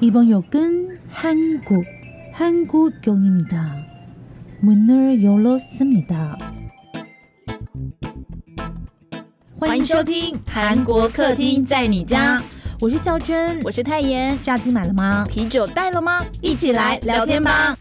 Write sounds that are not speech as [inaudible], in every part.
이번 역은 한국, 한국역입니다. 문을 열었습니다. 欢迎收听韩国客厅在你家，我是孝珍，我是泰妍。炸鸡买了吗？啤酒带了吗？一起来聊天吧。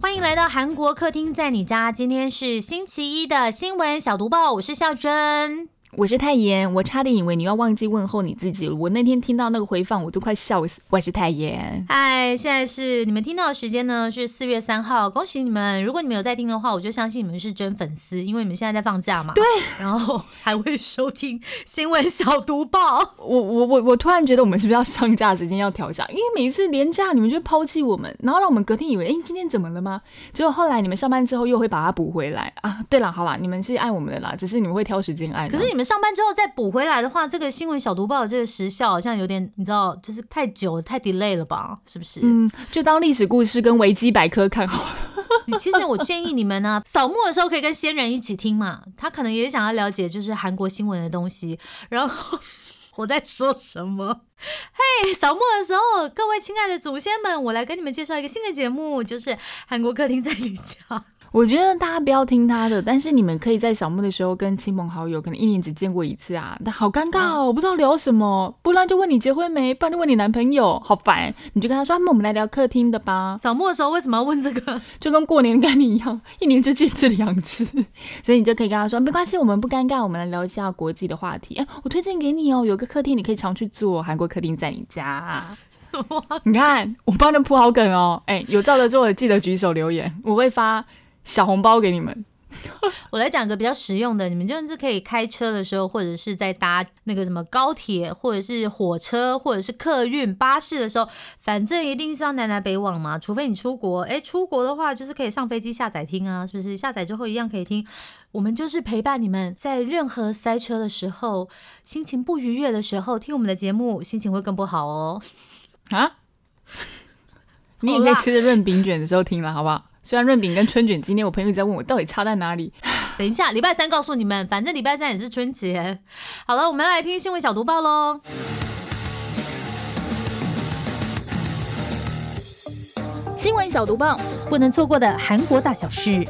欢迎来到韩国客厅在你家，今天是星期一的新闻小读报，我是孝珍。 我是太妍，我差点以为你要忘记问候你自己了。我那天听到那个回放，我都快笑死。我是太妍，嗨，现在是你们听到的时间呢，是四月三号，恭喜你们！如果你们有在听的话，我就相信你们是真粉丝，因为你们现在在放假嘛。对，然后还会收听新闻小读报。[laughs] 我我我我突然觉得我们是不是要上架时间要调下？因为每一次连假你们就抛弃我们，然后让我们隔天以为，哎，今天怎么了吗？结果后来你们上班之后又会把它补回来啊。对了，好啦，你们是爱我们的啦，只是你们会挑时间爱。可是你们上班之后再补回来的话，这个新闻小读报的这个时效好像有点，你知道，就是太久太 delay 了吧？是不是？嗯，就当历史故事跟维基百科看好了。[laughs] 其实我建议你们呢，扫墓的时候可以跟仙人一起听嘛，他可能也想要了解就是韩国新闻的东西。然后我在说什么？[laughs] 嘿，扫墓的时候，各位亲爱的祖先们，我来跟你们介绍一个新的节目，就是韩国客厅在你家。我觉得大家不要听他的，但是你们可以在扫墓的时候跟亲朋好友，可能一年只见过一次啊，但好尴尬哦，我不知道聊什么，不然就问你结婚没，不然就问你男朋友，好烦。你就跟他说，那我们来聊客厅的吧。扫墓的时候为什么要问这个？[laughs] 就跟过年跟你一样，一年就见这两次，所以你就可以跟他说，没关系，我们不尴尬，我们来聊一下国际的话题。哎，我推荐给你哦，有个客厅你可以常去做，韩国客厅在你家。[laughs] 什么？你看我帮你铺好梗哦。哎，有照着做的记得举手留言，我会发。小红包给你们，[laughs] 我来讲个比较实用的，你们就是可以开车的时候，或者是在搭那个什么高铁，或者是火车，或者是客运巴士的时候，反正一定是要南南北往嘛，除非你出国，哎，出国的话就是可以上飞机下载听啊，是不是？下载之后一样可以听。我们就是陪伴你们在任何塞车的时候，心情不愉悦的时候，听我们的节目，心情会更不好哦。啊？你也可以吃着润饼卷的时候听了，好不好？虽然润饼跟春卷，今天我朋友在问我到底差在哪里。[laughs] 等一下，礼拜三告诉你们，反正礼拜三也是春节。好了，我们来听新闻小读报喽。新闻小读报，不能错过的韩国大小事。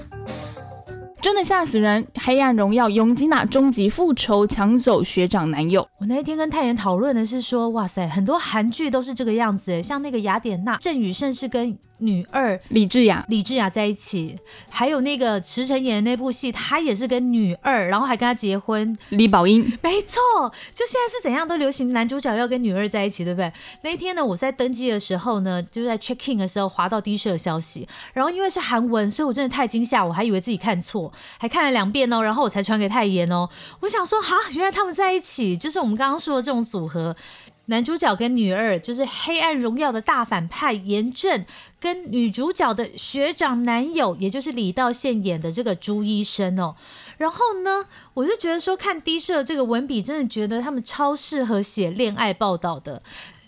真的吓死人！黑暗荣耀，永吉娜终极复仇，抢走学长男友。我那一天跟泰妍讨论的是说，哇塞，很多韩剧都是这个样子，像那个雅典娜，郑宇盛是跟。女二李智雅，李智雅在一起，还有那个池诚演的那部戏，他也是跟女二，然后还跟他结婚。李宝英，没错，就现在是怎样都流行男主角要跟女二在一起，对不对？那一天呢，我在登机的时候呢，就在 check in 的时候滑到的社消息，然后因为是韩文，所以我真的太惊吓，我还以为自己看错，还看了两遍哦，然后我才传给泰妍哦。我想说，哈，原来他们在一起，就是我们刚刚说的这种组合。男主角跟女二就是《黑暗荣耀》的大反派严正，跟女主角的学长男友，也就是李道宪演的这个朱医生哦。然后呢，我就觉得说看低社这个文笔，真的觉得他们超适合写恋爱报道的。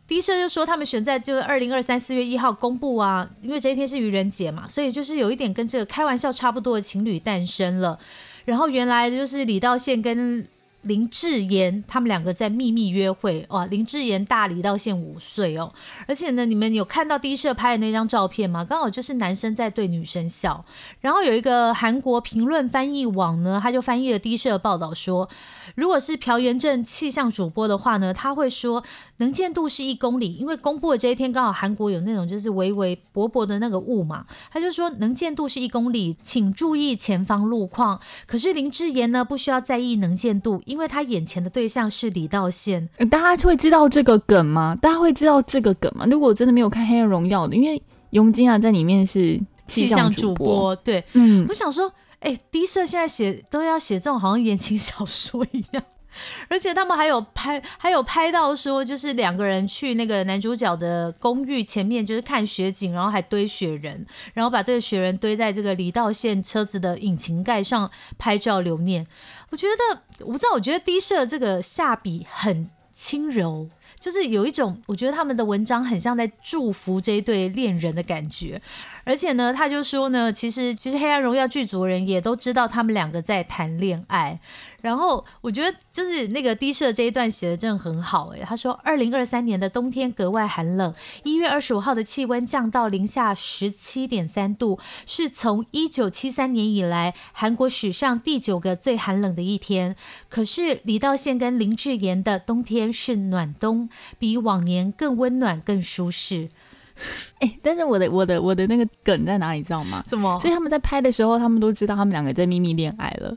低社就说他们选在就是二零二三四月一号公布啊，因为这一天是愚人节嘛，所以就是有一点跟这个开玩笑差不多的情侣诞生了。然后原来就是李道宪跟。林志妍他们两个在秘密约会哇！林志妍大李道宪五岁哦，而且呢，你们有看到第一社拍的那张照片吗？刚好就是男生在对女生笑，然后有一个韩国评论翻译网呢，他就翻译了第一社报道说。如果是朴元正气象主播的话呢，他会说能见度是一公里，因为公布的这一天刚好韩国有那种就是微微薄薄的那个雾嘛，他就说能见度是一公里，请注意前方路况。可是林志妍呢，不需要在意能见度，为他眼前的对象是李道宪。大家会知道这个梗吗？大家会知道这个梗吗？如果真的没有看《黑暗荣耀》的，因为佣金啊在里面是气象主播，对，嗯，我想说。哎，低社现在写都要写这种好像言情小说一样，[laughs] 而且他们还有拍，还有拍到说，就是两个人去那个男主角的公寓前面，就是看雪景，然后还堆雪人，然后把这个雪人堆在这个离道线车子的引擎盖上拍照留念。我觉得，我不知道，我觉得低社这个下笔很轻柔。就是有一种，我觉得他们的文章很像在祝福这一对恋人的感觉。而且呢，他就说呢，其实其实《黑暗荣耀》剧组的人也都知道他们两个在谈恋爱。然后我觉得就是那个低社这一段写的真的很好诶，他说，二零二三年的冬天格外寒冷，一月二十五号的气温降到零下十七点三度，是从一九七三年以来韩国史上第九个最寒冷的一天。可是李道宪跟林志妍的冬天是暖冬，比往年更温暖、更舒适。[laughs] 哎、但是我的我的我的那个梗在哪里，知道吗？什么所以他们在拍的时候，他们都知道他们两个在秘密恋爱了。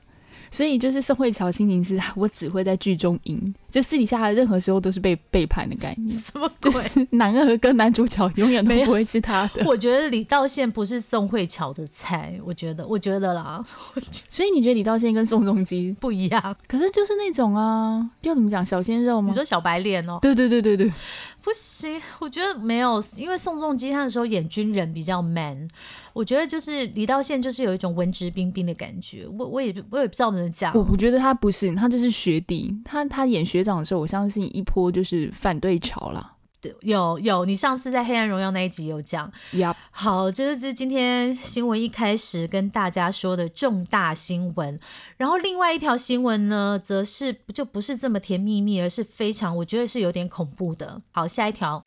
所以就是宋慧乔心情是，我只会在剧中赢，就私底下任何时候都是被背叛的概念。[laughs] 什么就鬼？是男二跟男主角永远都不会是他的。我觉得李道宪不是宋慧乔的菜，我觉得，我觉得啦，[laughs] 所以你觉得李道宪跟宋仲基，不一样。可是就是那种啊，要怎么讲小鲜肉吗你？说小白脸哦，对对对对对，不行，我觉得没有，因为宋仲基他的时候演军人比较 man，我觉得就是李道宪就是有一种文质彬彬的感觉，我我也我也不知道怎么讲我，我觉得他不是，他就是学弟。他他演学长的时候，我相信一波就是反对潮啦。对有有，你上次在《黑暗荣耀》那一集有讲，呀，好，这就是今天新闻一开始跟大家说的重大新闻。然后另外一条新闻呢，则是就不是这么甜蜜蜜，而是非常我觉得是有点恐怖的。好，下一条，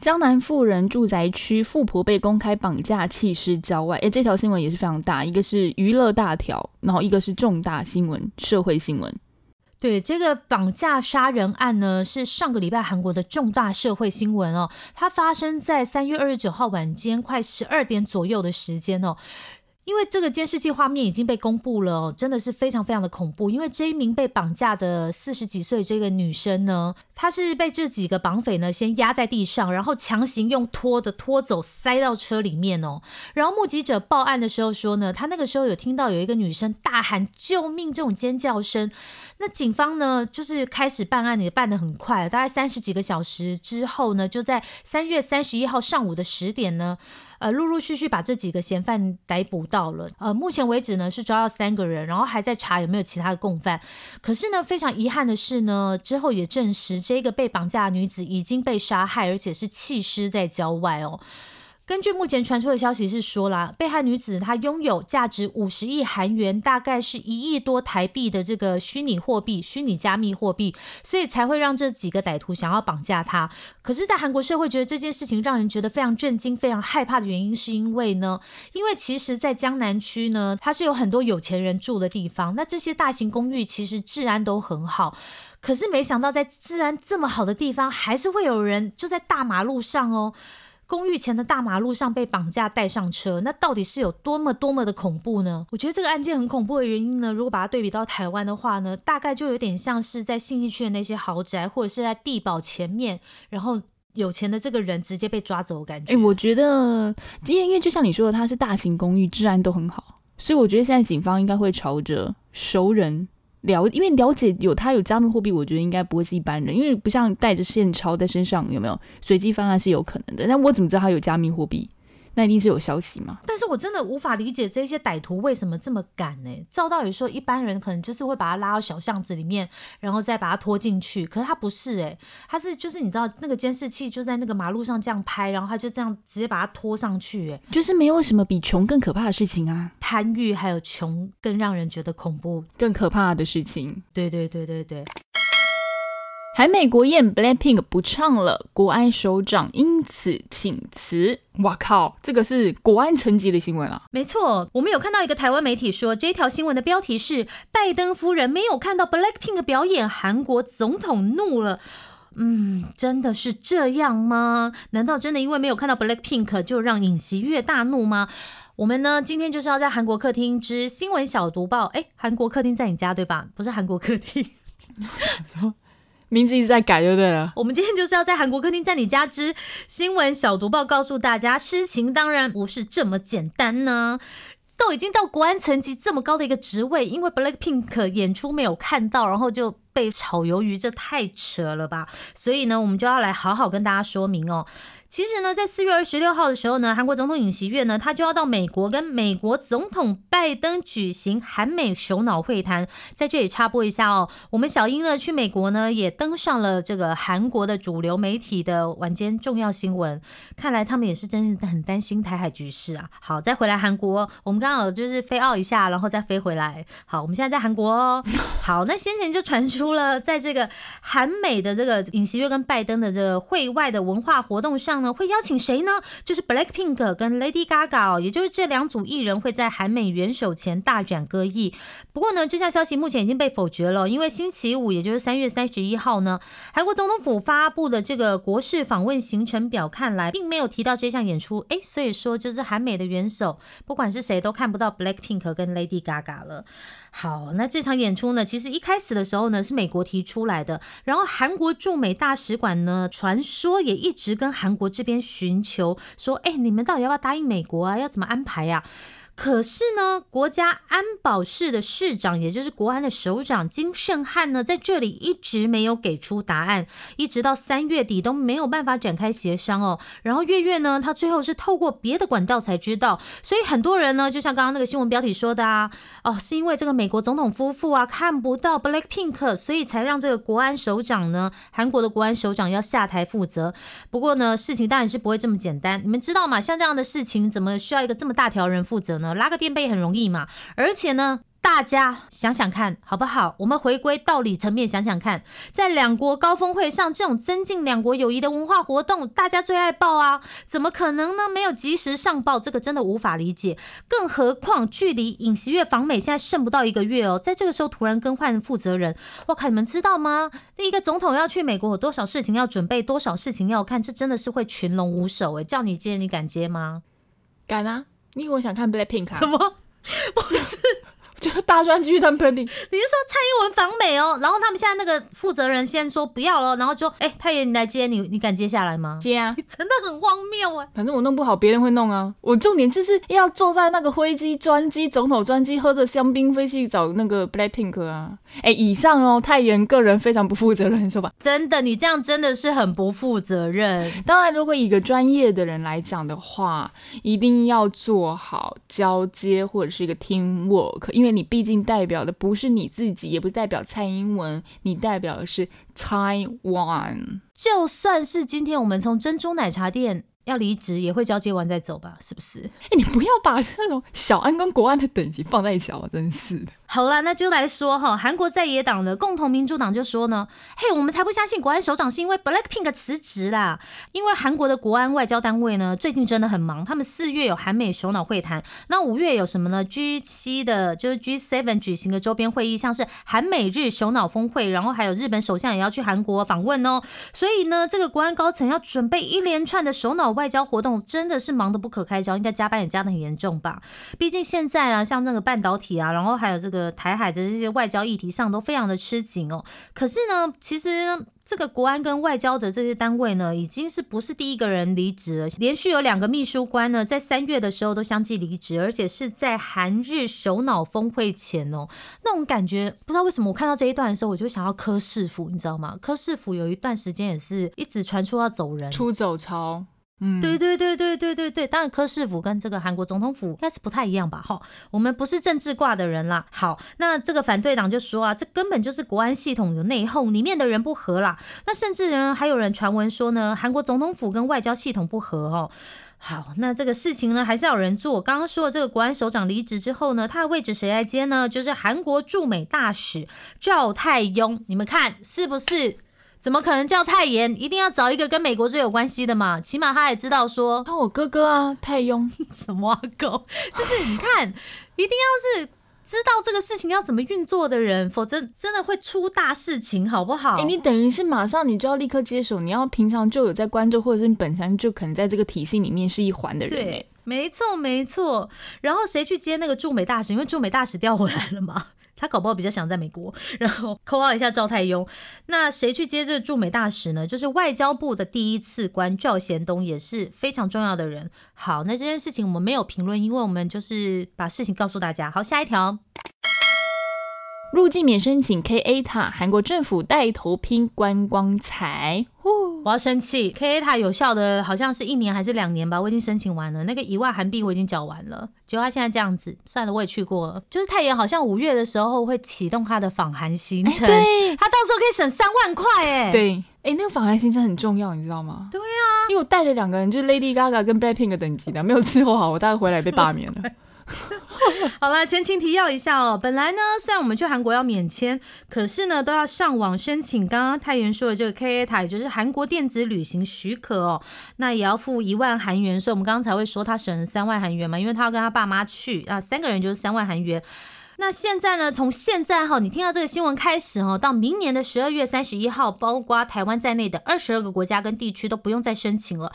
江南富人住宅区富婆被公开绑架弃尸郊外。诶，这条新闻也是非常大，一个是娱乐大条，然后一个是重大新闻，社会新闻。对这个绑架杀人案呢，是上个礼拜韩国的重大社会新闻哦。它发生在三月二十九号晚间快十二点左右的时间哦。因为这个监视器画面已经被公布了哦，真的是非常非常的恐怖。因为这一名被绑架的四十几岁这个女生呢，她是被这几个绑匪呢先压在地上，然后强行用拖的拖走，塞到车里面哦。然后目击者报案的时候说呢，他那个时候有听到有一个女生大喊救命这种尖叫声。那警方呢，就是开始办案，也办得很快，大概三十几个小时之后呢，就在三月三十一号上午的十点呢，呃，陆陆续续把这几个嫌犯逮捕到了。呃，目前为止呢是抓到三个人，然后还在查有没有其他的共犯。可是呢，非常遗憾的是呢，之后也证实这个被绑架女子已经被杀害，而且是弃尸在郊外哦。根据目前传出的消息是说啦，被害女子她拥有价值五十亿韩元，大概是一亿多台币的这个虚拟货币、虚拟加密货币，所以才会让这几个歹徒想要绑架她。可是，在韩国社会觉得这件事情让人觉得非常震惊、非常害怕的原因，是因为呢，因为其实，在江南区呢，它是有很多有钱人住的地方，那这些大型公寓其实治安都很好。可是没想到，在治安这么好的地方，还是会有人就在大马路上哦。公寓前的大马路上被绑架带上车，那到底是有多么多么的恐怖呢？我觉得这个案件很恐怖的原因呢，如果把它对比到台湾的话呢，大概就有点像是在信义区的那些豪宅，或者是在地堡前面，然后有钱的这个人直接被抓走感觉。哎、我觉得，因为因为就像你说的，它是大型公寓，治安都很好，所以我觉得现在警方应该会朝着熟人了，因为了解有他有加密货币，我觉得应该不会是一般人，因为不像带着现钞在身上，有没有随机翻案是有可能的。但我怎么知道他有加密货币？那一定是有消息嘛？但是我真的无法理解这些歹徒为什么这么敢呢？照道理说，一般人可能就是会把他拉到小巷子里面，然后再把他拖进去。可是他不是哎，他是就是你知道那个监视器就在那个马路上这样拍，然后他就这样直接把他拖上去。哎，就是没有什么比穷更可怕的事情啊，贪欲还有穷更让人觉得恐怖。更可怕的事情。对对对对对，韩美国宴 Blackpink 不唱了，国安首长因此请辞。哇靠，这个是国安层级的新闻啊！没错，我们有看到一个台湾媒体说，这条新闻的标题是“拜登夫人没有看到 Blackpink 表演，韩国总统怒了”。嗯，真的是这样吗？难道真的因为没有看到 Blackpink 就让尹锡悦大怒吗？我们呢，今天就是要在韩国客厅之新闻小读报。哎，韩国客厅在你家对吧？不是韩国客厅。[laughs] 名字一直在改就对了。我们今天就是要在韩国客厅在你家之新闻小读报告诉大家，事情当然不是这么简单呢。都已经到国安层级这么高的一个职位，因为 Blackpink 演出没有看到，然后就被炒鱿鱼，这太扯了吧！所以呢，我们就要来好好跟大家说明哦。其实呢，在四月二十六号的时候呢，韩国总统尹锡悦呢，他就要到美国跟美国总统拜登举行韩美首脑会谈。在这里插播一下哦，我们小英呢去美国呢，也登上了这个韩国的主流媒体的晚间重要新闻。看来他们也是真是很担心台海局势啊。好，再回来韩国，我们刚好就是飞澳一下，然后再飞回来。好，我们现在在韩国哦。[laughs] 好，那先前就传出了，在这个韩美的这个尹锡悦跟拜登的这个会外的文化活动上。会邀请谁呢？就是 Blackpink 跟 Lady Gaga，也就是这两组艺人会在韩美元首前大展歌艺。不过呢，这项消息目前已经被否决了，因为星期五，也就是三月三十一号呢，韩国总统府发布的这个国事访问行程表看来，并没有提到这项演出。哎，所以说就是韩美的元首，不管是谁都看不到 Blackpink 跟 Lady Gaga 了。好，那这场演出呢，其实一开始的时候呢，是美国提出来的，然后韩国驻美大使馆呢，传说也一直跟韩国这边寻求说，哎，你们到底要不要答应美国啊？要怎么安排呀？可是呢，国家安保室的市长，也就是国安的首长金圣汉呢，在这里一直没有给出答案，一直到三月底都没有办法展开协商哦。然后月月呢，他最后是透过别的管道才知道，所以很多人呢，就像刚刚那个新闻标题说的啊，哦，是因为这个美国总统夫妇啊看不到 Black Pink，所以才让这个国安首长呢，韩国的国安首长要下台负责。不过呢，事情当然是不会这么简单，你们知道吗？像这样的事情，怎么需要一个这么大条人负责？拉个垫背很容易嘛，而且呢，大家想想看好不好？我们回归道理层面想想看，在两国高峰会上，这种增进两国友谊的文化活动，大家最爱报啊，怎么可能呢？没有及时上报，这个真的无法理解。更何况距离尹锡悦访美现在剩不到一个月哦，在这个时候突然更换负责人，我靠，你们知道吗？那一个总统要去美国，有多少事情要准备，多少事情要看，这真的是会群龙无首诶，叫你接，你敢接吗？敢啊！因为我想看 Blackpink 啊！什么？[laughs] 不是。[laughs] 就大专继续当 planning，你是说蔡英文访美哦？然后他们现在那个负责人先说不要了，然后就哎，太爷你来接，你你敢接下来吗？接啊！[laughs] 真的很荒谬啊！反正我弄不好，别人会弄啊。我重点就是要坐在那个飞机专机总统专机，喝着香槟飞去找那个 Blackpink 啊！哎，以上哦，太妍个人非常不负责任，说吧。真的，你这样真的是很不负责任。[laughs] 当然，如果以一个专业的人来讲的话，一定要做好交接或者是一个 team work，因为你毕竟代表。的不是你自己，也不代表蔡英文，你代表的是 Taiwan。就算是今天我们从珍珠奶茶店。要离职也会交接完再走吧，是不是？哎，你不要把这种小安跟国安的等级放在一起啊！真是的。好了，那就来说哈，韩国在野党的共同民主党就说呢，嘿，我们才不相信国安首长是因为 Blackpink 辞职啦，因为韩国的国安外交单位呢最近真的很忙，他们四月有韩美首脑会谈，那五月有什么呢？G 七的就是 G seven 举行的周边会议，像是韩美日首脑峰会，然后还有日本首相也要去韩国访问哦，所以呢，这个国安高层要准备一连串的首脑。外交活动真的是忙得不可开交，应该加班也加得很严重吧？毕竟现在啊，像那个半导体啊，然后还有这个台海的这些外交议题上都非常的吃紧哦。可是呢，其实这个国安跟外交的这些单位呢，已经是不是第一个人离职了？连续有两个秘书官呢，在三月的时候都相继离职，而且是在韩日首脑峰会前哦。那种感觉，不知道为什么我看到这一段的时候，我就想要柯世福，你知道吗？柯世福有一段时间也是一直传出要走人，出走潮。对对对对对对对，当然柯氏府跟这个韩国总统府应该是不太一样吧？哈，我们不是政治挂的人啦。好，那这个反对党就说啊，这根本就是国安系统有内讧，里面的人不和啦。那甚至呢，还有人传闻说呢，韩国总统府跟外交系统不和哦。好，那这个事情呢，还是要有人做。刚刚说的这个国安首长离职之后呢，他的位置谁来接呢？就是韩国驻美大使赵泰庸。你们看是不是？怎么可能叫太严？一定要找一个跟美国最有关系的嘛？起码他也知道说，他我哥哥啊，太庸 [laughs] 什么狗？就是你看，一定要是知道这个事情要怎么运作的人，否则真的会出大事情，好不好？哎，你等于是马上你就要立刻接手，你要平常就有在关注，或者是你本身就可能在这个体系里面是一环的人。对，没错没错。然后谁去接那个驻美大使？因为驻美大使调回来了嘛。他搞不好比较想在美国，[laughs] 然后扣号一下赵太庸。那谁去接这个驻美大使呢？就是外交部的第一次官赵贤东，也是非常重要的人。好，那这件事情我们没有评论，因为我们就是把事情告诉大家。好，下一条。入境免申请 K A 塔，韩国政府带头拼观光财。我要生气，K A 塔有效的好像是一年还是两年吧，我已经申请完了，那个一万韩币我已经缴完了，结果他现在这样子，算了，我也去过了。就是太原好像五月的时候会启动他的访韩行程，对他到时候可以省三万块哎。对，哎，那个访韩行程很重要，你知道吗？对啊，因为我带了两个人，就是 Lady Gaga 跟 Blackpink 等级的，没有伺候好，我大概回来被罢免了。好了，前情提要一下哦。本来呢，虽然我们去韩国要免签，可是呢，都要上网申请。刚刚太原说的这个 K A 塔，也就是韩国电子旅行许可哦，那也要付一万韩元。所以我们刚刚才会说他省了三万韩元嘛，因为他要跟他爸妈去啊，三个人就是三万韩元。那现在呢，从现在哈，你听到这个新闻开始哈，到明年的十二月三十一号，包括台湾在内的二十二个国家跟地区都不用再申请了。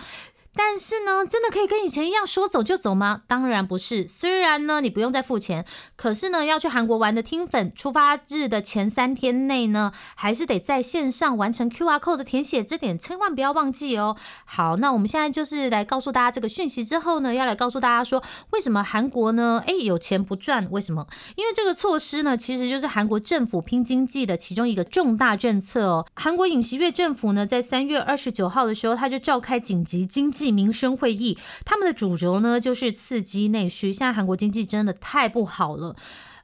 但是呢，真的可以跟以前一样说走就走吗？当然不是。虽然呢，你不用再付钱，可是呢，要去韩国玩的听粉，出发日的前三天内呢，还是得在线上完成 QR code 的填写，这点千万不要忘记哦。好，那我们现在就是来告诉大家这个讯息之后呢，要来告诉大家说，为什么韩国呢？诶，有钱不赚？为什么？因为这个措施呢，其实就是韩国政府拼经济的其中一个重大政策哦。韩国尹锡悦政府呢，在三月二十九号的时候，他就召开紧急经济。民生会议，他们的主轴呢就是刺激内需。现在韩国经济真的太不好了。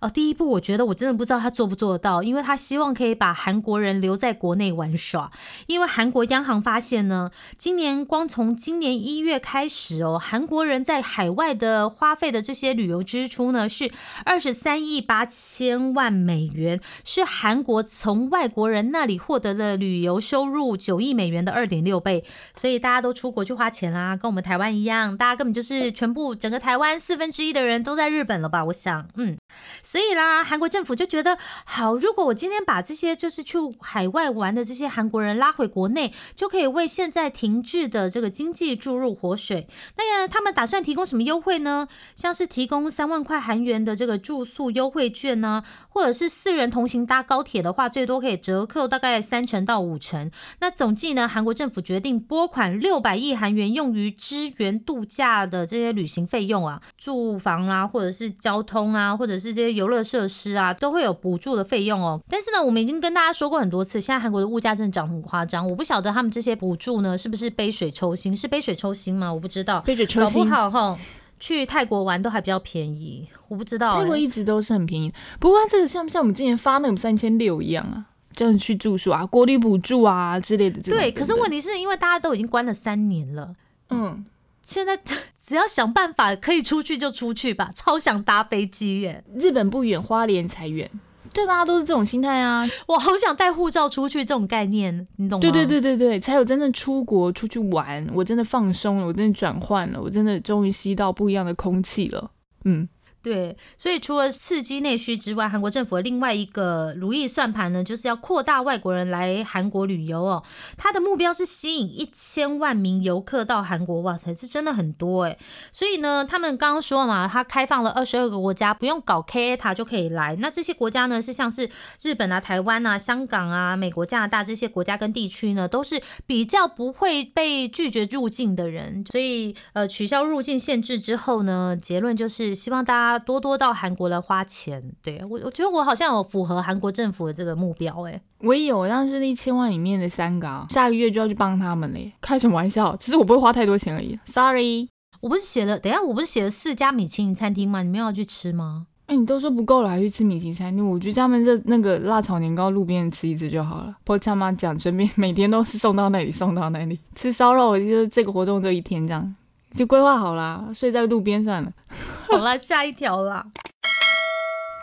呃，第一步，我觉得我真的不知道他做不做得到，因为他希望可以把韩国人留在国内玩耍。因为韩国央行发现呢，今年光从今年一月开始哦，韩国人在海外的花费的这些旅游支出呢是二十三亿八千万美元，是韩国从外国人那里获得的旅游收入九亿美元的二点六倍。所以大家都出国去花钱啦，跟我们台湾一样，大家根本就是全部整个台湾四分之一的人都在日本了吧？我想，嗯。所以啦，韩国政府就觉得好，如果我今天把这些就是去海外玩的这些韩国人拉回国内，就可以为现在停滞的这个经济注入活水。那他们打算提供什么优惠呢？像是提供三万块韩元的这个住宿优惠券呢，或者是四人同行搭高铁的话，最多可以折扣大概三成到五成。那总计呢，韩国政府决定拨款六百亿韩元，用于支援度假的这些旅行费用啊，住房啊，或者是交通啊，或者是这些游乐设施啊，都会有补助的费用哦。但是呢，我们已经跟大家说过很多次，现在韩国的物价真的涨很夸张。我不晓得他们这些补助呢，是不是杯水抽薪？是杯水抽薪吗？我不知道。杯水抽薪，搞不好哈，去泰国玩都还比较便宜。我不知道，泰国一直都是很便宜。不过这个像不像我们之前发那种三千六一样啊，这样去住宿啊，国旅补助啊之类的。对，可是问题是因为大家都已经关了三年了，嗯。现在 [laughs] 只要想办法可以出去就出去吧，超想搭飞机耶！日本不远，花莲才远，对大家都是这种心态啊！我好想带护照出去，这种概念你懂吗？对对对对对，才有真正出国出去玩，我真的放松了，我真的转换了，我真的终于吸到不一样的空气了，嗯。对，所以除了刺激内需之外，韩国政府另外一个如意算盘呢，就是要扩大外国人来韩国旅游哦。他的目标是吸引一千万名游客到韩国，哇塞，是真的很多哎。所以呢，他们刚刚说嘛，他开放了二十二个国家，不用搞 K A 塔就可以来。那这些国家呢，是像是日本啊、台湾啊、香港啊、美国、加拿大这些国家跟地区呢，都是比较不会被拒绝入境的人。所以呃，取消入境限制之后呢，结论就是希望大家。多多到韩国来花钱，对我我觉得我好像有符合韩国政府的这个目标，哎，我也有，但是一千万里面的三个，下个月就要去帮他们嘞，开什么玩笑？其实我不会花太多钱而已，Sorry，我不是写了，等下我不是写了四家米其林餐厅吗？你们要去吃吗？哎，你都说不够了，还去吃米其林餐厅？我觉得他们这那个辣炒年糕路边吃一次就好了。不他妈讲，顺便每天都是送到那里，送到那里吃烧肉，就是这个活动就一天这样。就规划好啦，睡在路边算了。[laughs] 好啦，下一条啦。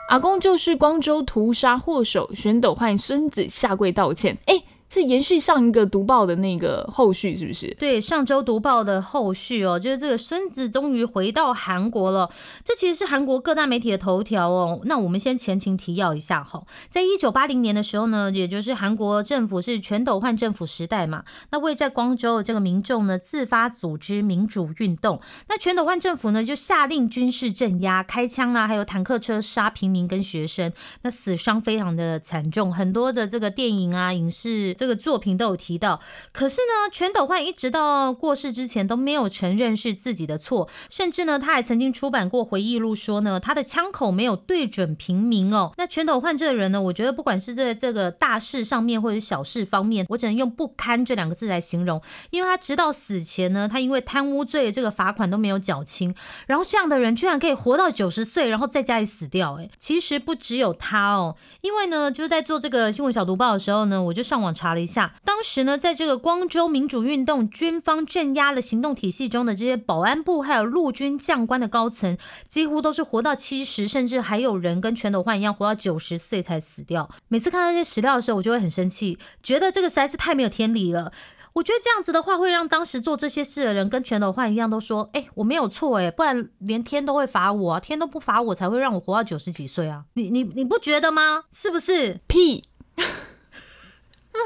阿公就是光州屠杀祸首，玄斗换孙子下跪道歉。哎。是延续上一个读报的那个后续，是不是？对，上周读报的后续哦，就是这个孙子终于回到韩国了。这其实是韩国各大媒体的头条哦。那我们先前情提要一下哈，在一九八零年的时候呢，也就是韩国政府是全斗焕政府时代嘛，那为在光州这个民众呢自发组织民主运动，那全斗焕政府呢就下令军事镇压，开枪啦，还有坦克车杀平民跟学生，那死伤非常的惨重，很多的这个电影啊影视。这个作品都有提到。可是呢，全斗焕一直到过世之前都没有承认是自己的错，甚至呢，他还曾经出版过回忆录，说呢，他的枪口没有对准平民哦。那全斗焕这个人呢，我觉得不管是在这个大事上面或者小事方面，我只能用不堪这两个字来形容，因为他直到死前呢，他因为贪污罪这个罚款都没有缴清，然后这样的人居然可以活到九十岁，然后在家里死掉。哎，其实不只有他哦，因为呢，就是在做这个新闻小读报的时候呢，我就上网查了一下，当时呢，在这个光州民主运动军方镇压的行动体系中的这些保安部还有陆军将官的高层，几乎都是活到七十，甚至还有人跟全斗焕一样活到九十岁才死掉。每次看到这些史料的时候，我就会很生气，觉得这个实在是太没有天理了。我觉得这样子的话，会让当时做这些事的人跟全斗焕一样，都说：“哎，我没有错，哎，不然连天都会罚我，啊天都不罚我，才会让我活到九十几岁啊！你你你不觉得吗？是不是？屁！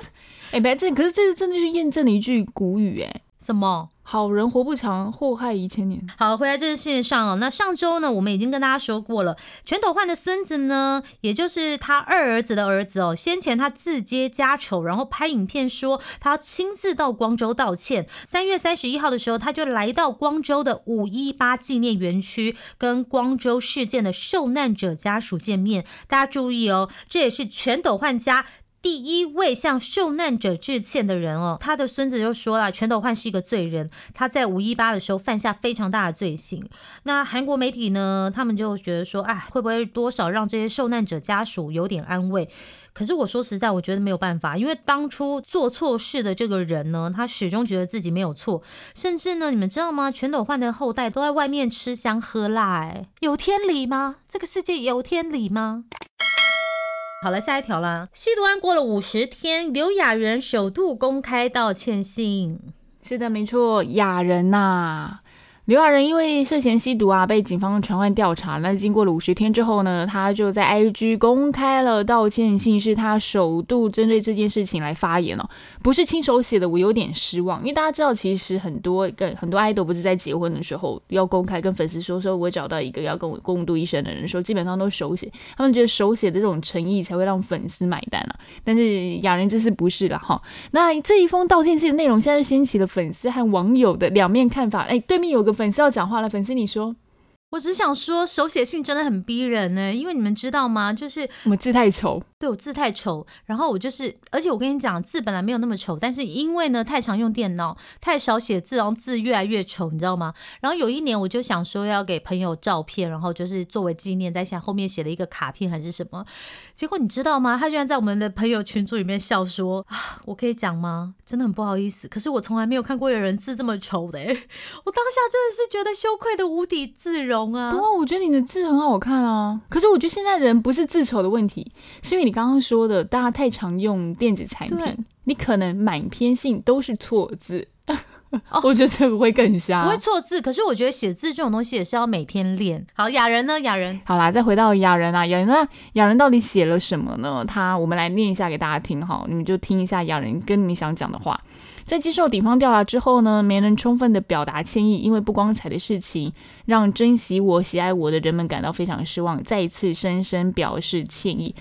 [laughs] 哎，别这，可是这真的就是验证了一句古语，哎，什么？好人活不长，祸害一千年。好，回来这个线上哦。那上周呢，我们已经跟大家说过了，全斗焕的孙子呢，也就是他二儿子的儿子哦，先前他自揭家丑，然后拍影片说他要亲自到光州道歉。三月三十一号的时候，他就来到光州的五一八纪念园区，跟光州事件的受难者家属见面。大家注意哦，这也是全斗焕家。第一位向受难者致歉的人哦，他的孙子就说了，全斗焕是一个罪人，他在五一八的时候犯下非常大的罪行。那韩国媒体呢，他们就觉得说，哎，会不会多少让这些受难者家属有点安慰？可是我说实在，我觉得没有办法，因为当初做错事的这个人呢，他始终觉得自己没有错，甚至呢，你们知道吗？全斗焕的后代都在外面吃香喝辣，哎，有天理吗？这个世界有天理吗？好了，下一条啦。吸毒案过了五十天，刘雅仁首度公开道歉信。是的，没错，雅人呐。刘亚仁因为涉嫌吸毒啊，被警方传唤调查。那经过了五十天之后呢，他就在 IG 公开了道歉信，是他首度针对这件事情来发言哦，不是亲手写的，我有点失望。因为大家知道，其实很多跟很多爱豆不是在结婚的时候要公开跟粉丝说说，我找到一个要跟我共度一生的人，说基本上都手写，他们觉得手写的这种诚意才会让粉丝买单啊。但是亚仁这次不是了哈。那这一封道歉信的内容，现在掀起了粉丝和网友的两面看法。哎，对面有个。粉丝要讲话了，粉丝你说。我只想说，手写信真的很逼人呢，因为你们知道吗？就是我字太丑，对我字太丑。然后我就是，而且我跟你讲，字本来没有那么丑，但是因为呢太常用电脑，太少写字，然后字越来越丑，你知道吗？然后有一年我就想说要给朋友照片，然后就是作为纪念，在想后面写了一个卡片还是什么。结果你知道吗？他居然在我们的朋友群组里面笑说啊，我可以讲吗？真的很不好意思，可是我从来没有看过有人字这么丑的，[laughs] 我当下真的是觉得羞愧的无地自容啊。不过我觉得你的字很好看啊，可是我觉得现在人不是字丑的问题，是因为你刚刚说的，大家太常用电子产品，你可能满篇信都是错字，[laughs] 我觉得这个会更瞎。不会错字，可是我觉得写字这种东西也是要每天练。好，雅人呢？雅人，好啦，再回到雅人啊，雅人那雅人到底写了什么呢？他，我们来念一下给大家听哈，你们就听一下雅人跟你想讲的话。在接受警方调查之后呢，没能充分的表达歉意，因为不光彩的事情让珍惜我、喜爱我的人们感到非常失望，再一次深深表示歉意，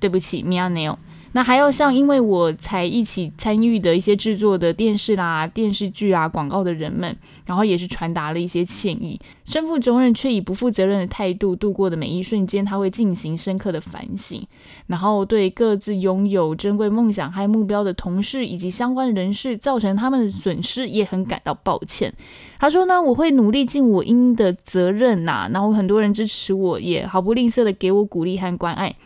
对不起，Mia Neil。那还要像因为我才一起参与的一些制作的电视啦、电视剧啊、广告的人们，然后也是传达了一些歉意。身负重任却以不负责任的态度度过的每一瞬间，他会进行深刻的反省，然后对各自拥有珍贵梦想和目标的同事以及相关人士造成他们的损失，也很感到抱歉。他说呢，我会努力尽我应的责任呐，然后很多人支持我，也毫不吝啬的给我鼓励和关爱。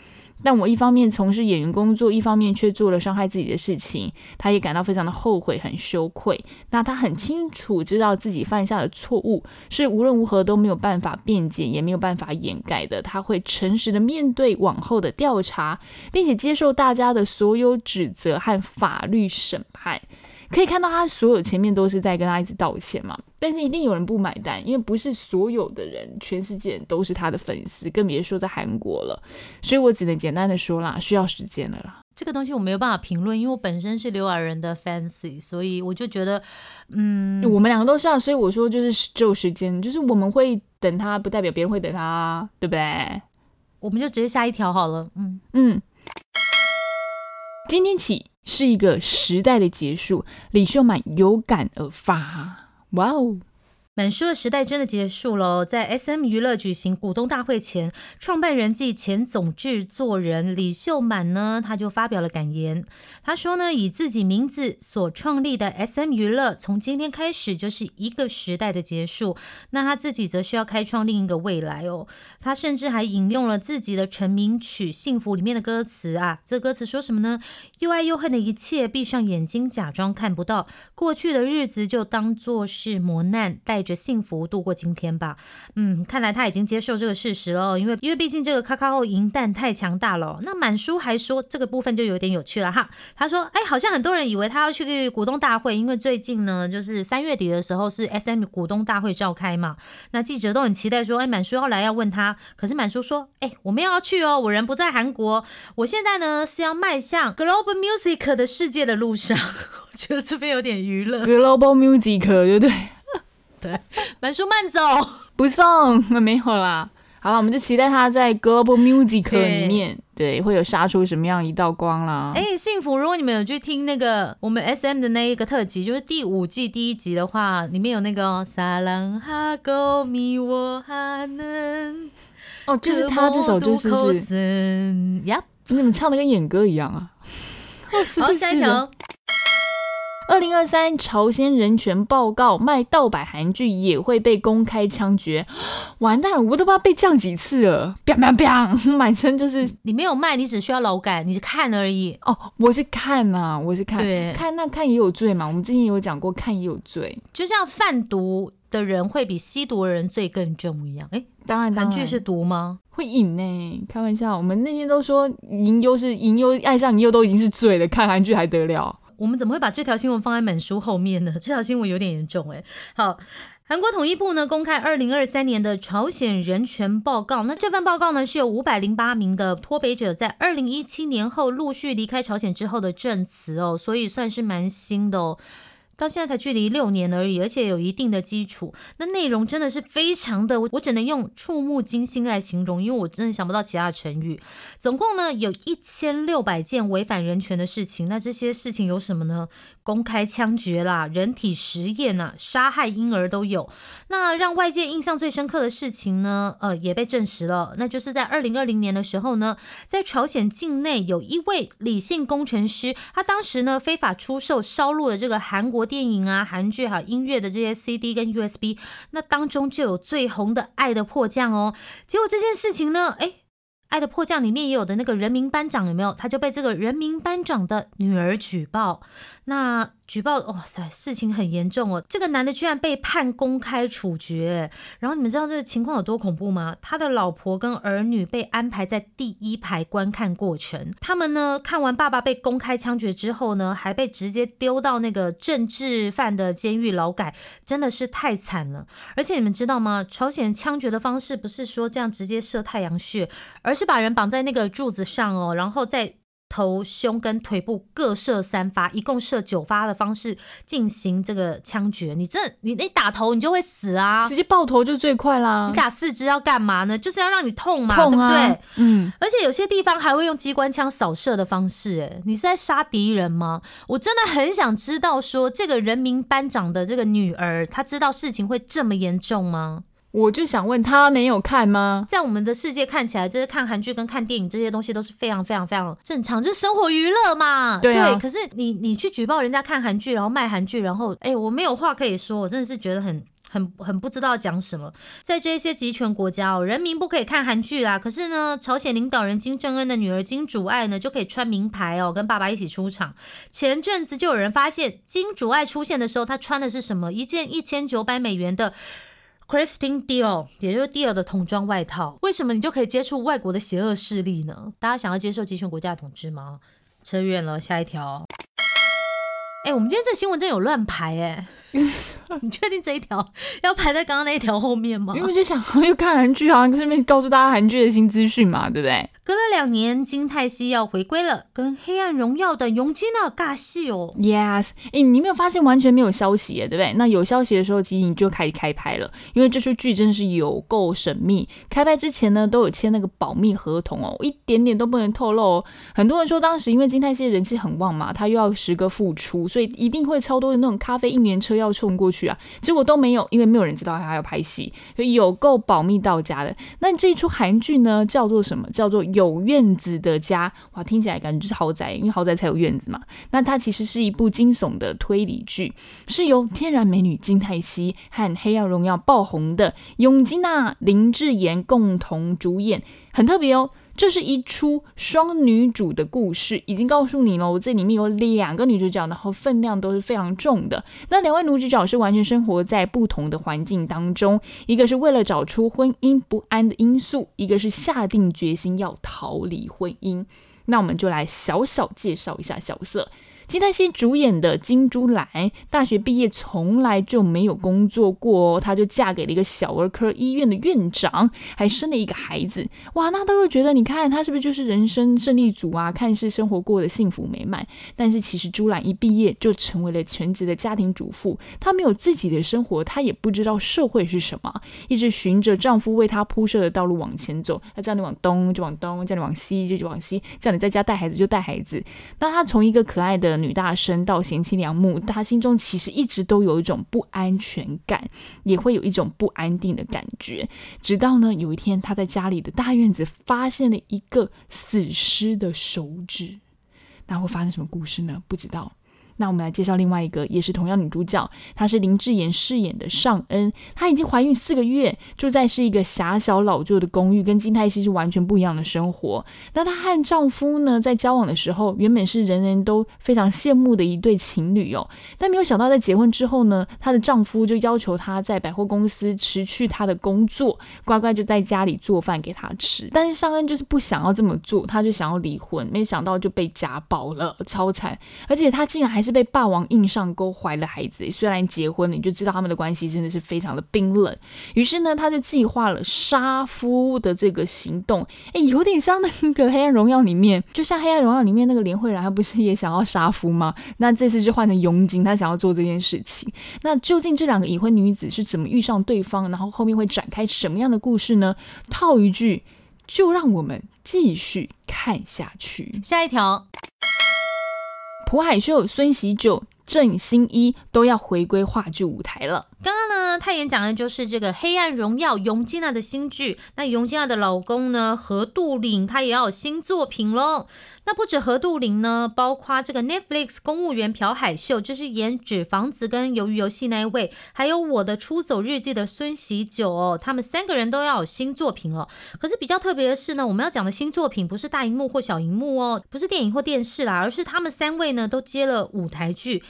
但我一方面从事演员工作，一方面却做了伤害自己的事情，他也感到非常的后悔，很羞愧。那他很清楚知道自己犯下的错误是无论如何都没有办法辩解，也没有办法掩盖的。他会诚实的面对往后的调查，并且接受大家的所有指责和法律审判。可以看到，他所有前面都是在跟他一直道歉嘛，但是一定有人不买单，因为不是所有的人，全世界都是他的粉丝，更别说在韩国了。所以我只能简单的说啦，需要时间了啦。这个东西我没有办法评论，因为我本身是刘亚仁的 fancy，所以我就觉得，嗯，我们两个都是啊，所以我说就是只有时间，就是我们会等他，不代表别人会等他，对不对？我们就直接下一条好了，嗯嗯。今天起。是一个时代的结束。李秀满有感而发，哇哦！满书的时代真的结束了。在 S M 娱乐举行股东大会前，创办人暨前总制作人李秀满呢，他就发表了感言。他说呢，以自己名字所创立的 S M 娱乐，从今天开始就是一个时代的结束。那他自己则需要开创另一个未来哦。他甚至还引用了自己的成名曲《幸福》里面的歌词啊，这歌词说什么呢？又爱又恨的一切，闭上眼睛假装看不到，过去的日子就当做是磨难，带。着幸福度过今天吧。嗯，看来他已经接受这个事实了，因为因为毕竟这个卡卡后银弹太强大了。那满叔还说这个部分就有点有趣了哈。他说，哎，好像很多人以为他要去股东大会，因为最近呢，就是三月底的时候是 S M 股东大会召开嘛。那记者都很期待说，哎，满叔要来要问他。可是满叔说，哎，我没有要去哦，我人不在韩国，我现在呢是要迈向 Global Music 的世界的路上。[laughs] 我觉得这边有点娱乐，Global Music 对不对？对，[laughs] 满叔慢走，不送，没有啦。好了，我们就期待他在 Global Music 里面，对，会有杀出什么样一道光啦。哎，幸福！如果你们有去听那个我们 SM 的那一个特辑，就是第五季第一集的话，里面有那个撒浪哈狗咪我哈能哦，就是他这首就是呀，你们唱的跟演歌一样啊。[laughs] 好，下一条。二零二三朝鲜人权报告，卖盗版韩剧也会被公开枪决，[gasps] 完蛋！我都不知道被降几次了，啪啪啪，满身就是你没有卖，你只需要劳改，你是看而已哦。我是看呐，我是看，看那看也有罪嘛。我们之前有讲过，看也有罪，就像贩毒的人会比吸毒的人罪更重一样。哎，当然，韩剧是毒吗？会瘾呢？开玩笑，我们那天都说银优是银优，爱上银优都已经是罪了，看韩剧还得了？我们怎么会把这条新闻放在满书后面呢？[laughs] 这条新闻有点严重哎。好，韩国统一部呢公开二零二三年的朝鲜人权报告。那这份报告呢是有五百零八名的脱北者在二零一七年后陆续离开朝鲜之后的证词哦，所以算是蛮新的哦。到现在才距离六年而已，而且有一定的基础。那内容真的是非常的，我我只能用触目惊心来形容，因为我真的想不到其他的成语。总共呢有一千六百件违反人权的事情。那这些事情有什么呢？公开枪决啦，人体实验呐，杀害婴儿都有。那让外界印象最深刻的事情呢，呃，也被证实了。那就是在二零二零年的时候呢，在朝鲜境内有一位理性工程师，他当时呢非法出售烧录的这个韩国。电影啊、韩剧哈音乐的这些 CD 跟 USB，那当中就有最红的《爱的迫降》哦。结果这件事情呢，哎，《爱的迫降》里面也有的那个人民班长有没有？他就被这个人民班长的女儿举报。那举报，哇塞，事情很严重哦！这个男的居然被判公开处决，然后你们知道这个情况有多恐怖吗？他的老婆跟儿女被安排在第一排观看过程，他们呢看完爸爸被公开枪决之后呢，还被直接丢到那个政治犯的监狱劳改，真的是太惨了。而且你们知道吗？朝鲜枪决的方式不是说这样直接射太阳穴，而是把人绑在那个柱子上哦，然后再。头、胸跟腿部各射三发，一共射九发的方式进行这个枪决。你这你你打头你就会死啊，直接爆头就最快啦。你打四肢要干嘛呢？就是要让你痛嘛，对不对？嗯。而且有些地方还会用机关枪扫射的方式，哎，你是在杀敌人吗？我真的很想知道，说这个人民班长的这个女儿，她知道事情会这么严重吗？我就想问他没有看吗？在我们的世界看起来，就是看韩剧跟看电影这些东西都是非常非常非常正常，就是生活娱乐嘛。对啊。可是你你去举报人家看韩剧，然后卖韩剧，然后哎，我没有话可以说，我真的是觉得很很很不知道讲什么。在这些集权国家哦，人民不可以看韩剧啦。可是呢，朝鲜领导人金正恩的女儿金主爱呢，就可以穿名牌哦，跟爸爸一起出场。前阵子就有人发现金主爱出现的时候，她穿的是什么？一件一千九百美元的。Christine Dior，也就是 Dior 的童装外套，为什么你就可以接触外国的邪恶势力呢？大家想要接受集权国家的统治吗？扯远了，下一条。哎、我们今天这新闻真有乱排哎、[laughs] 你确定这一条 [laughs] 要排在刚刚那一条后面吗？因为我就想又看韩剧啊，顺便告诉大家韩剧的新资讯嘛，对不对隔了两年，金泰熙要回归了，跟《黑暗荣耀》的永基娜尬戏哦。？Yes，哎，你没有发现完全没有消息耶，对不对？那有消息的时候，其实你就开始开拍了，因为这出剧真的是有够神秘。开拍之前呢，都有签那个保密合同哦，一点点都不能透露哦。很多人说当时因为金泰熙人气很旺嘛，他又要时隔复出，所以一定会超多的那种咖啡应援车要要冲过去啊。结果都没有，因为没有人知道他要拍戏，所以有够保密到家的。那这一出韩剧呢，叫做什么？叫做《有院子的家》。哇，听起来感觉就是豪宅，因为豪宅才有院子嘛。那它其实是一部惊悚的推理剧，是由天然美女金泰熙和《黑暗荣耀》爆红的永基娜、林智妍共同主演，很特别哦。这是一出双女主的故事，已经告诉你了，我这里面有两个女主角，然后分量都是非常重的。那两位女主角是完全生活在不同的环境当中，一个是为了找出婚姻不安的因素，一个是下定决心要逃离婚姻。那我们就来小小介绍一下小色。金泰熙主演的金珠兰，大学毕业从来就没有工作过哦，她就嫁给了一个小儿科医院的院长，还生了一个孩子。哇，那都会觉得，你看她是不是就是人生胜利组啊？看似生活过得幸福美满，但是其实朱兰一毕业就成为了全职的家庭主妇，她没有自己的生活，她也不知道社会是什么，[laughs] 一直循着丈夫为她铺设的道路往前走。他叫你往东就往东，叫你往西就往西，叫你在家带孩子就带孩子。那她从一个可爱的女大生到贤妻良母，她心中其实一直都有一种不安全感，也会有一种不安定的感觉。直到呢有一天，她在家里的大院子发现了一个死尸的手指。那会发生什么故事呢？不知道。那我们来介绍另外一个，也是同样女主角，她是林智妍饰演的尚恩。她已经怀孕四个月，住在是一个狭小老旧的公寓，跟金泰熙是完全不一样的生活。那她和丈夫呢，在交往的时候，原本是人人都非常羡慕的一对情侣哦。但没有想到，在结婚之后呢，她的丈夫就要求她在百货公司辞去她的工作，乖乖就在家里做饭给她吃。但是尚恩就是不想要这么做，她就想要离婚，没想到就被家暴了，超惨。而且她竟然还是被霸王硬上钩，怀了孩子。虽然结婚了，你就知道他们的关系真的是非常的冰冷。于是呢，他就计划了杀夫的这个行动，诶，有点像那个《黑暗荣耀》里面，就像《黑暗荣耀》里面那个连慧然，她不是也想要杀夫吗？那这次就换成佣金，他想要做这件事情。那究竟这两个已婚女子是怎么遇上对方，然后后面会展开什么样的故事呢？套一句，就让我们继续看下去。下一条，朴海秀、孙喜九、郑欣一都要回归话剧舞台了。刚刚呢，泰妍讲的就是这个《黑暗荣耀》永基娜的新剧。那永基娜的老公呢，何杜岭，他也要有新作品喽。那不止何杜岭呢，包括这个 Netflix 公务员朴海秀，就是演《纸房子》跟《鱿鱼游戏》那一位，还有《我的出走日记》的孙喜九哦，他们三个人都要有新作品哦。可是比较特别的是呢，我们要讲的新作品不是大荧幕或小荧幕哦，不是电影或电视啦，而是他们三位呢都接了舞台剧。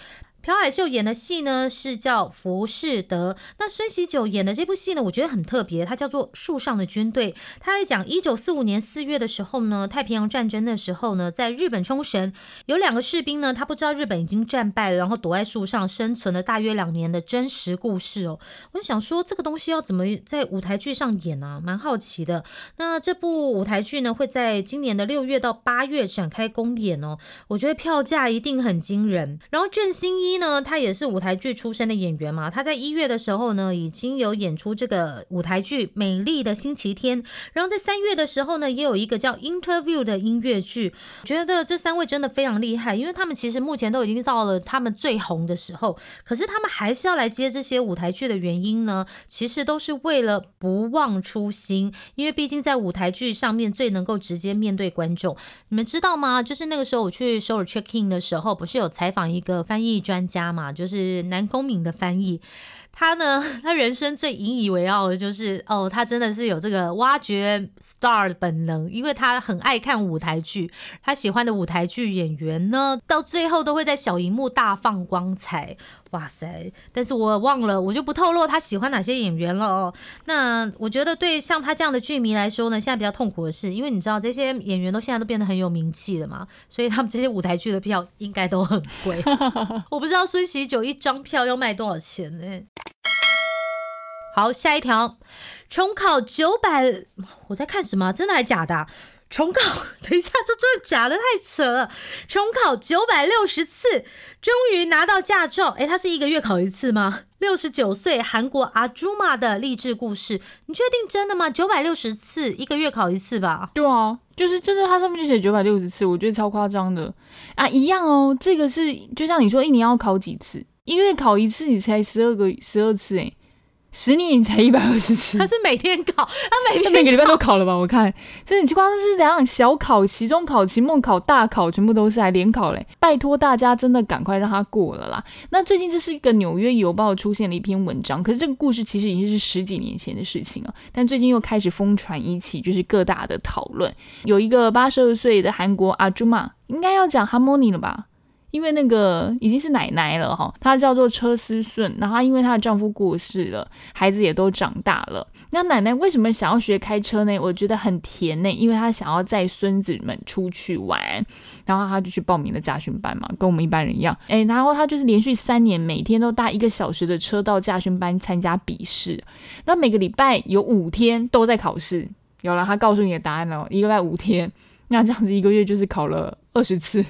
朴海秀演的戏呢是叫《浮士德》，那孙喜九演的这部戏呢，我觉得很特别，它叫做《树上的军队》。他在讲一九四五年四月的时候呢，太平洋战争的时候呢，在日本冲绳有两个士兵呢，他不知道日本已经战败了，然后躲在树上生存了大约两年的真实故事哦。我想说这个东西要怎么在舞台剧上演啊？蛮好奇的。那这部舞台剧呢，会在今年的六月到八月展开公演哦。我觉得票价一定很惊人。然后郑欣一呢，他也是舞台剧出身的演员嘛，他在一月的时候呢，已经有演出这个舞台剧《美丽的星期天》，然后在三月的时候呢，也有一个叫《Interview》的音乐剧。觉得这三位真的非常厉害，因为他们其实目前都已经到了他们最红的时候，可是他们还是要来接这些舞台剧的原因呢，其实都是为了不忘初心，因为毕竟在舞台剧上面最能够直接面对观众。你们知道吗？就是那个时候我去首尔 check in 的时候，不是有采访一个翻译专家嘛，就是南宫敏的翻译。他呢，他人生最引以为傲的就是哦，他真的是有这个挖掘 star 的本能，因为他很爱看舞台剧，他喜欢的舞台剧演员呢，到最后都会在小荧幕大放光彩。哇塞！但是我忘了，我就不透露他喜欢哪些演员了哦。那我觉得对像他这样的剧迷来说呢，现在比较痛苦的是，因为你知道这些演员都现在都变得很有名气了嘛，所以他们这些舞台剧的票应该都很贵。[laughs] 我不知道孙喜九一张票要卖多少钱呢？好，下一条，重考九百，我在看什么？真的还假的啊、重考，等一下，这真的假的？太扯了！重考九百六十次，终于拿到驾照。诶，他是一个月考一次吗？六十九岁韩国阿朱玛的励志故事，你确定真的吗？九百六十次，一个月考一次吧？对啊，就是真的，它上面就写九百六十次，我觉得超夸张的啊！一样哦，这个是就像你说，一年要考几次，一个月考一次，你才十二个十二次诶，十年你才一百二十次他，是每天考，他每天他每个礼拜都考了吧？我看这很奇怪，这是怎样？小考、期中考、期末考、大考，全部都是还联考嘞！拜托大家真的赶快让他过了啦！那最近这是一个纽约邮报出现了一篇文章，可是这个故事其实已经是十几年前的事情了，但最近又开始疯传一起，就是各大的讨论。有一个八十二岁的韩国阿朱玛，应该要讲 Harmony 了吧？因为那个已经是奶奶了哈，她叫做车思顺，然后因为她的丈夫过世了，孩子也都长大了。那奶奶为什么想要学开车呢？我觉得很甜呢，因为她想要载孙子们出去玩，然后她就去报名了驾训班嘛，跟我们一般人一样。诶，然后她就是连续三年每天都搭一个小时的车到驾训班参加笔试，那每个礼拜有五天都在考试。有了，她告诉你的答案了，一个礼拜五天，那这样子一个月就是考了二十次。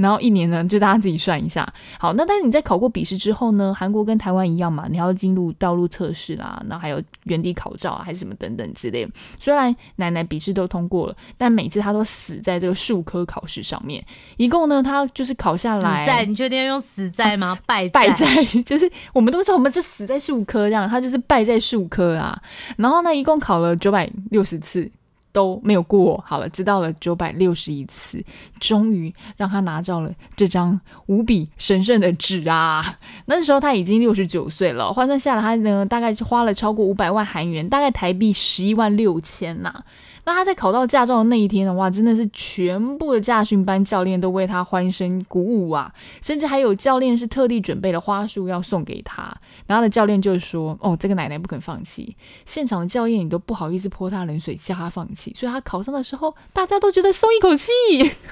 然后一年呢，就大家自己算一下。好，那但是你在考过笔试之后呢，韩国跟台湾一样嘛，你要进入道路测试啦，那还有原地考照啊，还是什么等等之类的。虽然奶奶笔试都通过了，但每次她都死在这个数科考试上面。一共呢，她就是考下来，死在，你确定要用死在吗？败 [laughs] 败在，就是我们都说我们这死在数科这样，她就是败在数科啊。然后呢，一共考了九百六十次。都没有过，好了，知道了九百六十一次，终于让他拿到了这张无比神圣的纸啊！[laughs] 那时候他已经六十九岁了，换算下来，他呢大概是花了超过五百万韩元，大概台币十一万六千呐。那他在考到驾照的那一天的话，真的是全部的驾训班教练都为他欢声鼓舞啊，甚至还有教练是特地准备了花束要送给他。然后他的教练就说：“哦，这个奶奶不肯放弃。”现场的教练你都不好意思泼他冷水，叫他放弃。所以他考上的时候，大家都觉得松一口气，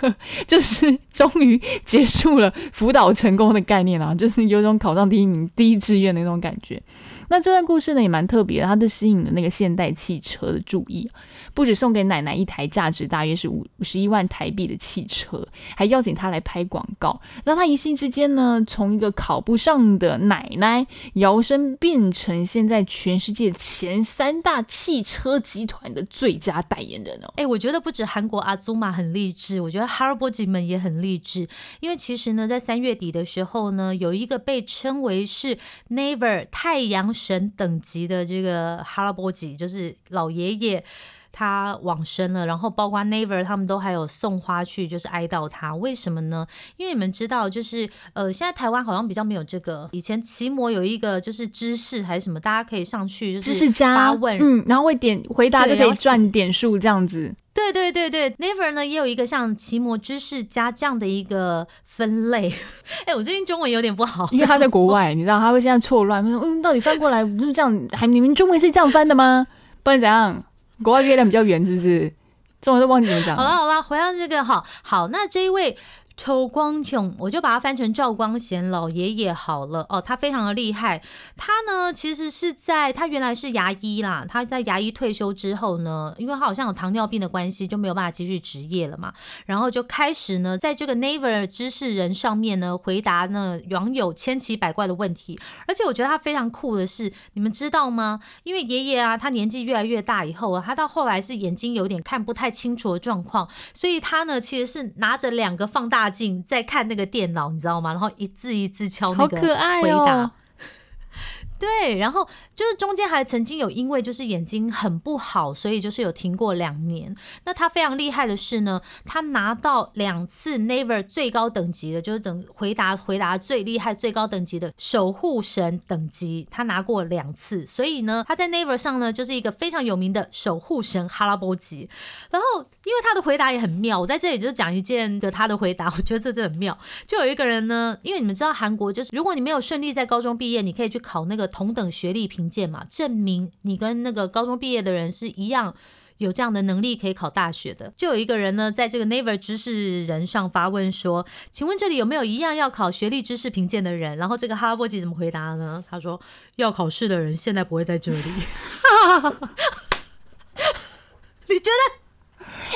[laughs] 就是终于结束了辅导成功的概念啊，就是有种考上第一名、第一志愿的那种感觉。那这段故事呢也蛮特别的，它就吸引了那个现代汽车的注意，不止送给奶奶一台价值大约是五五十一万台币的汽车，还邀请她来拍广告，让她一夕之间呢，从一个考不上的奶奶，摇身变成现在全世界前三大汽车集团的最佳代言人哦。哎、我觉得不止韩国阿祖玛很励志，我觉得哈尔波吉们也很励志。因为其实呢，在三月底的时候呢，有一个被称为是 Never 太阳神等级的这个哈拉波吉，就是老爷爷。他往生了，然后包括 Never 他们都还有送花去，就是哀悼他。为什么呢？因为你们知道，就是呃，现在台湾好像比较没有这个。以前奇摩有一个就是知识还是什么，大家可以上去就是知识家发问，嗯，然后会点回答就可以赚点数这样子。对对对对，Never 呢也有一个像奇摩知识家这样的一个分类。[laughs] 哎，我最近中文有点不好，因为他在国外，[laughs] 你知道他会现在错乱，他说嗯，到底翻过来不是这样？还你们中文是这样翻的吗？不然怎样？国外月亮比较圆，是不是？中文都忘记怎么讲。好了好了，回到这个好好，那这一位。抽光炯，我就把它翻成赵光贤老爷爷好了哦，他非常的厉害。他呢，其实是在他原来是牙医啦，他在牙医退休之后呢，因为他好像有糖尿病的关系，就没有办法继续职业了嘛，然后就开始呢，在这个 Naver 知识人上面呢，回答呢网友千奇百怪的问题。而且我觉得他非常酷的是，你们知道吗？因为爷爷啊，他年纪越来越大以后啊，他到后来是眼睛有点看不太清楚的状况，所以他呢其实是拿着两个放大镜在看那个电脑，你知道吗？然后一字一字敲那好个可爱回答。哦！对，然后就是中间还曾经有因为就是眼睛很不好，所以就是有停过两年。那他非常厉害的是呢，他拿到两次 Never 最高等级的，就是等回答回答最厉害最高等级的守护神等级，他拿过两次。所以呢，他在 Never 上呢就是一个非常有名的守护神哈拉波吉。然后因为他的回答也很妙，我在这里就讲一件的他的回答，我觉得这真的很妙。就有一个人呢，因为你们知道韩国就是如果你没有顺利在高中毕业，你可以去考那个同等学历评鉴嘛，证明你跟那个高中毕业的人是一样有这样的能力可以考大学的。就有一个人呢，在这个 Never 知识人上发问说：“请问这里有没有一样要考学历知识评鉴的人？”然后这个哈波吉怎么回答呢？他说：“要考试的人现在不会在这里。[laughs] ”你觉得？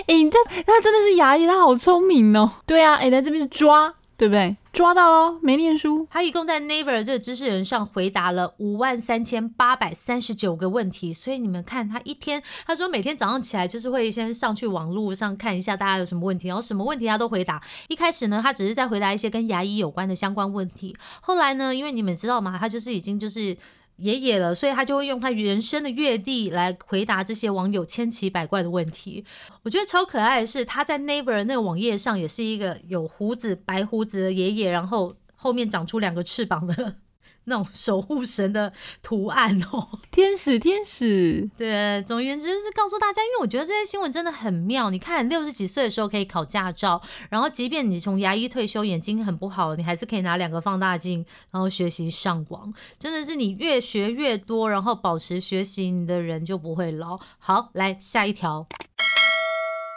哎、你这他真的是牙医，他好聪明哦。对啊，哎、在这边抓，对不对？抓到喽，没念书。他一共在 Never 这个知识人上回答了五万三千八百三十九个问题，所以你们看他一天，他说每天早上起来就是会先上去网络上看一下大家有什么问题，然后什么问题他都回答。一开始呢，他只是在回答一些跟牙医有关的相关问题，后来呢，因为你们知道吗，他就是已经就是。爷爷了，所以他就会用他人生的阅历来回答这些网友千奇百怪的问题。我觉得超可爱的是，他在 Naver 那个网页上也是一个有胡子、白胡子的爷爷，然后后面长出两个翅膀的那种守护神的图案哦。[laughs] 天使，天使，对，总而言之是告诉大家，因为我觉得这些新闻真的很妙。你看，六十几岁的时候可以考驾照，然后即便你从牙医退休，眼睛很不好，你还是可以拿两个放大镜，然后学习上网。真的是你越学越多，然后保持学习，你的人就不会老。好，来下一条。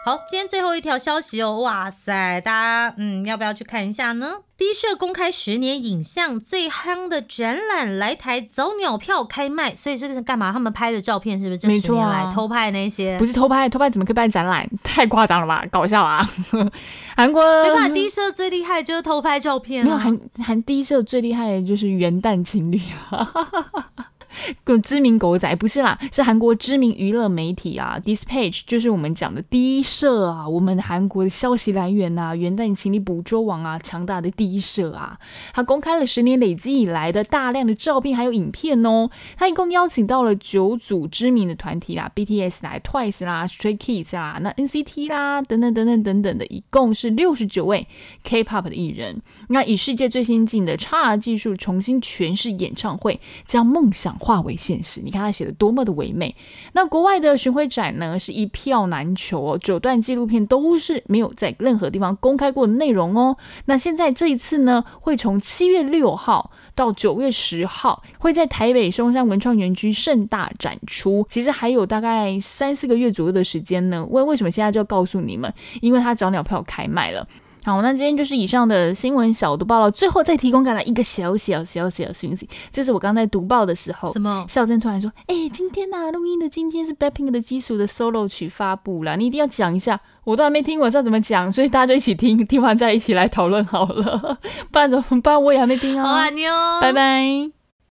好，今天最后一条消息哦，哇塞，大家嗯要不要去看一下呢？第一社公开十年影像最夯的展览来台早鸟票开卖，所以这个是干嘛？他们拍的照片是不是这十年来啊偷拍那些？不是偷拍，偷拍怎么可以办展览？太夸张了吧，搞笑啊！[laughs] 韩国没办法，第一社最厉害就是偷拍照片、啊，没有韩韩第一社最厉害的就是元旦情侣啊。个知名狗仔不是啦，是韩国知名娱乐媒体啊，Dispatch 就是我们讲的第一社啊，我们韩国的消息来源呐、元旦请你捕捉网啊，强大的第一社啊，他公开了十年累积以来的大量的照片还有影片哦，他一共邀请到了九组知名的团体啦，BTS 啦、Twice 啦、Stray Kids 啦、那 NCT 啦等等等等等等的，一共是六十九位 K-pop 的艺人。那以世界最先进的 XR 技术重新诠释演唱会，将梦想化化为现实。你看他写的多么的唯美。那国外的巡回展呢，是一票难求哦，九段纪录片都是没有在任何地方公开过的内容哦。那现在这一次呢，会从七月六号到九月十号，会在台北松山文创园区盛大展出。其实还有大概三四个月左右的时间呢。为为什么现在就要告诉你们？因为他早鸟票开卖了。好，那今天就是以上的新闻小读报了。最后再提供给大家一个小小小小讯息，就是我刚在读报的时候，什么？孝珍突然说：“哎、今天呐、录音的今天是 Blackpink 的基础的 solo 曲发布了，你一定要讲一下。我都还没听，我知道怎么讲，所以大家就一起听，听完再一起来讨论好了。[laughs] 不然怎么办？我也还没听好啊。啊，妞，拜拜。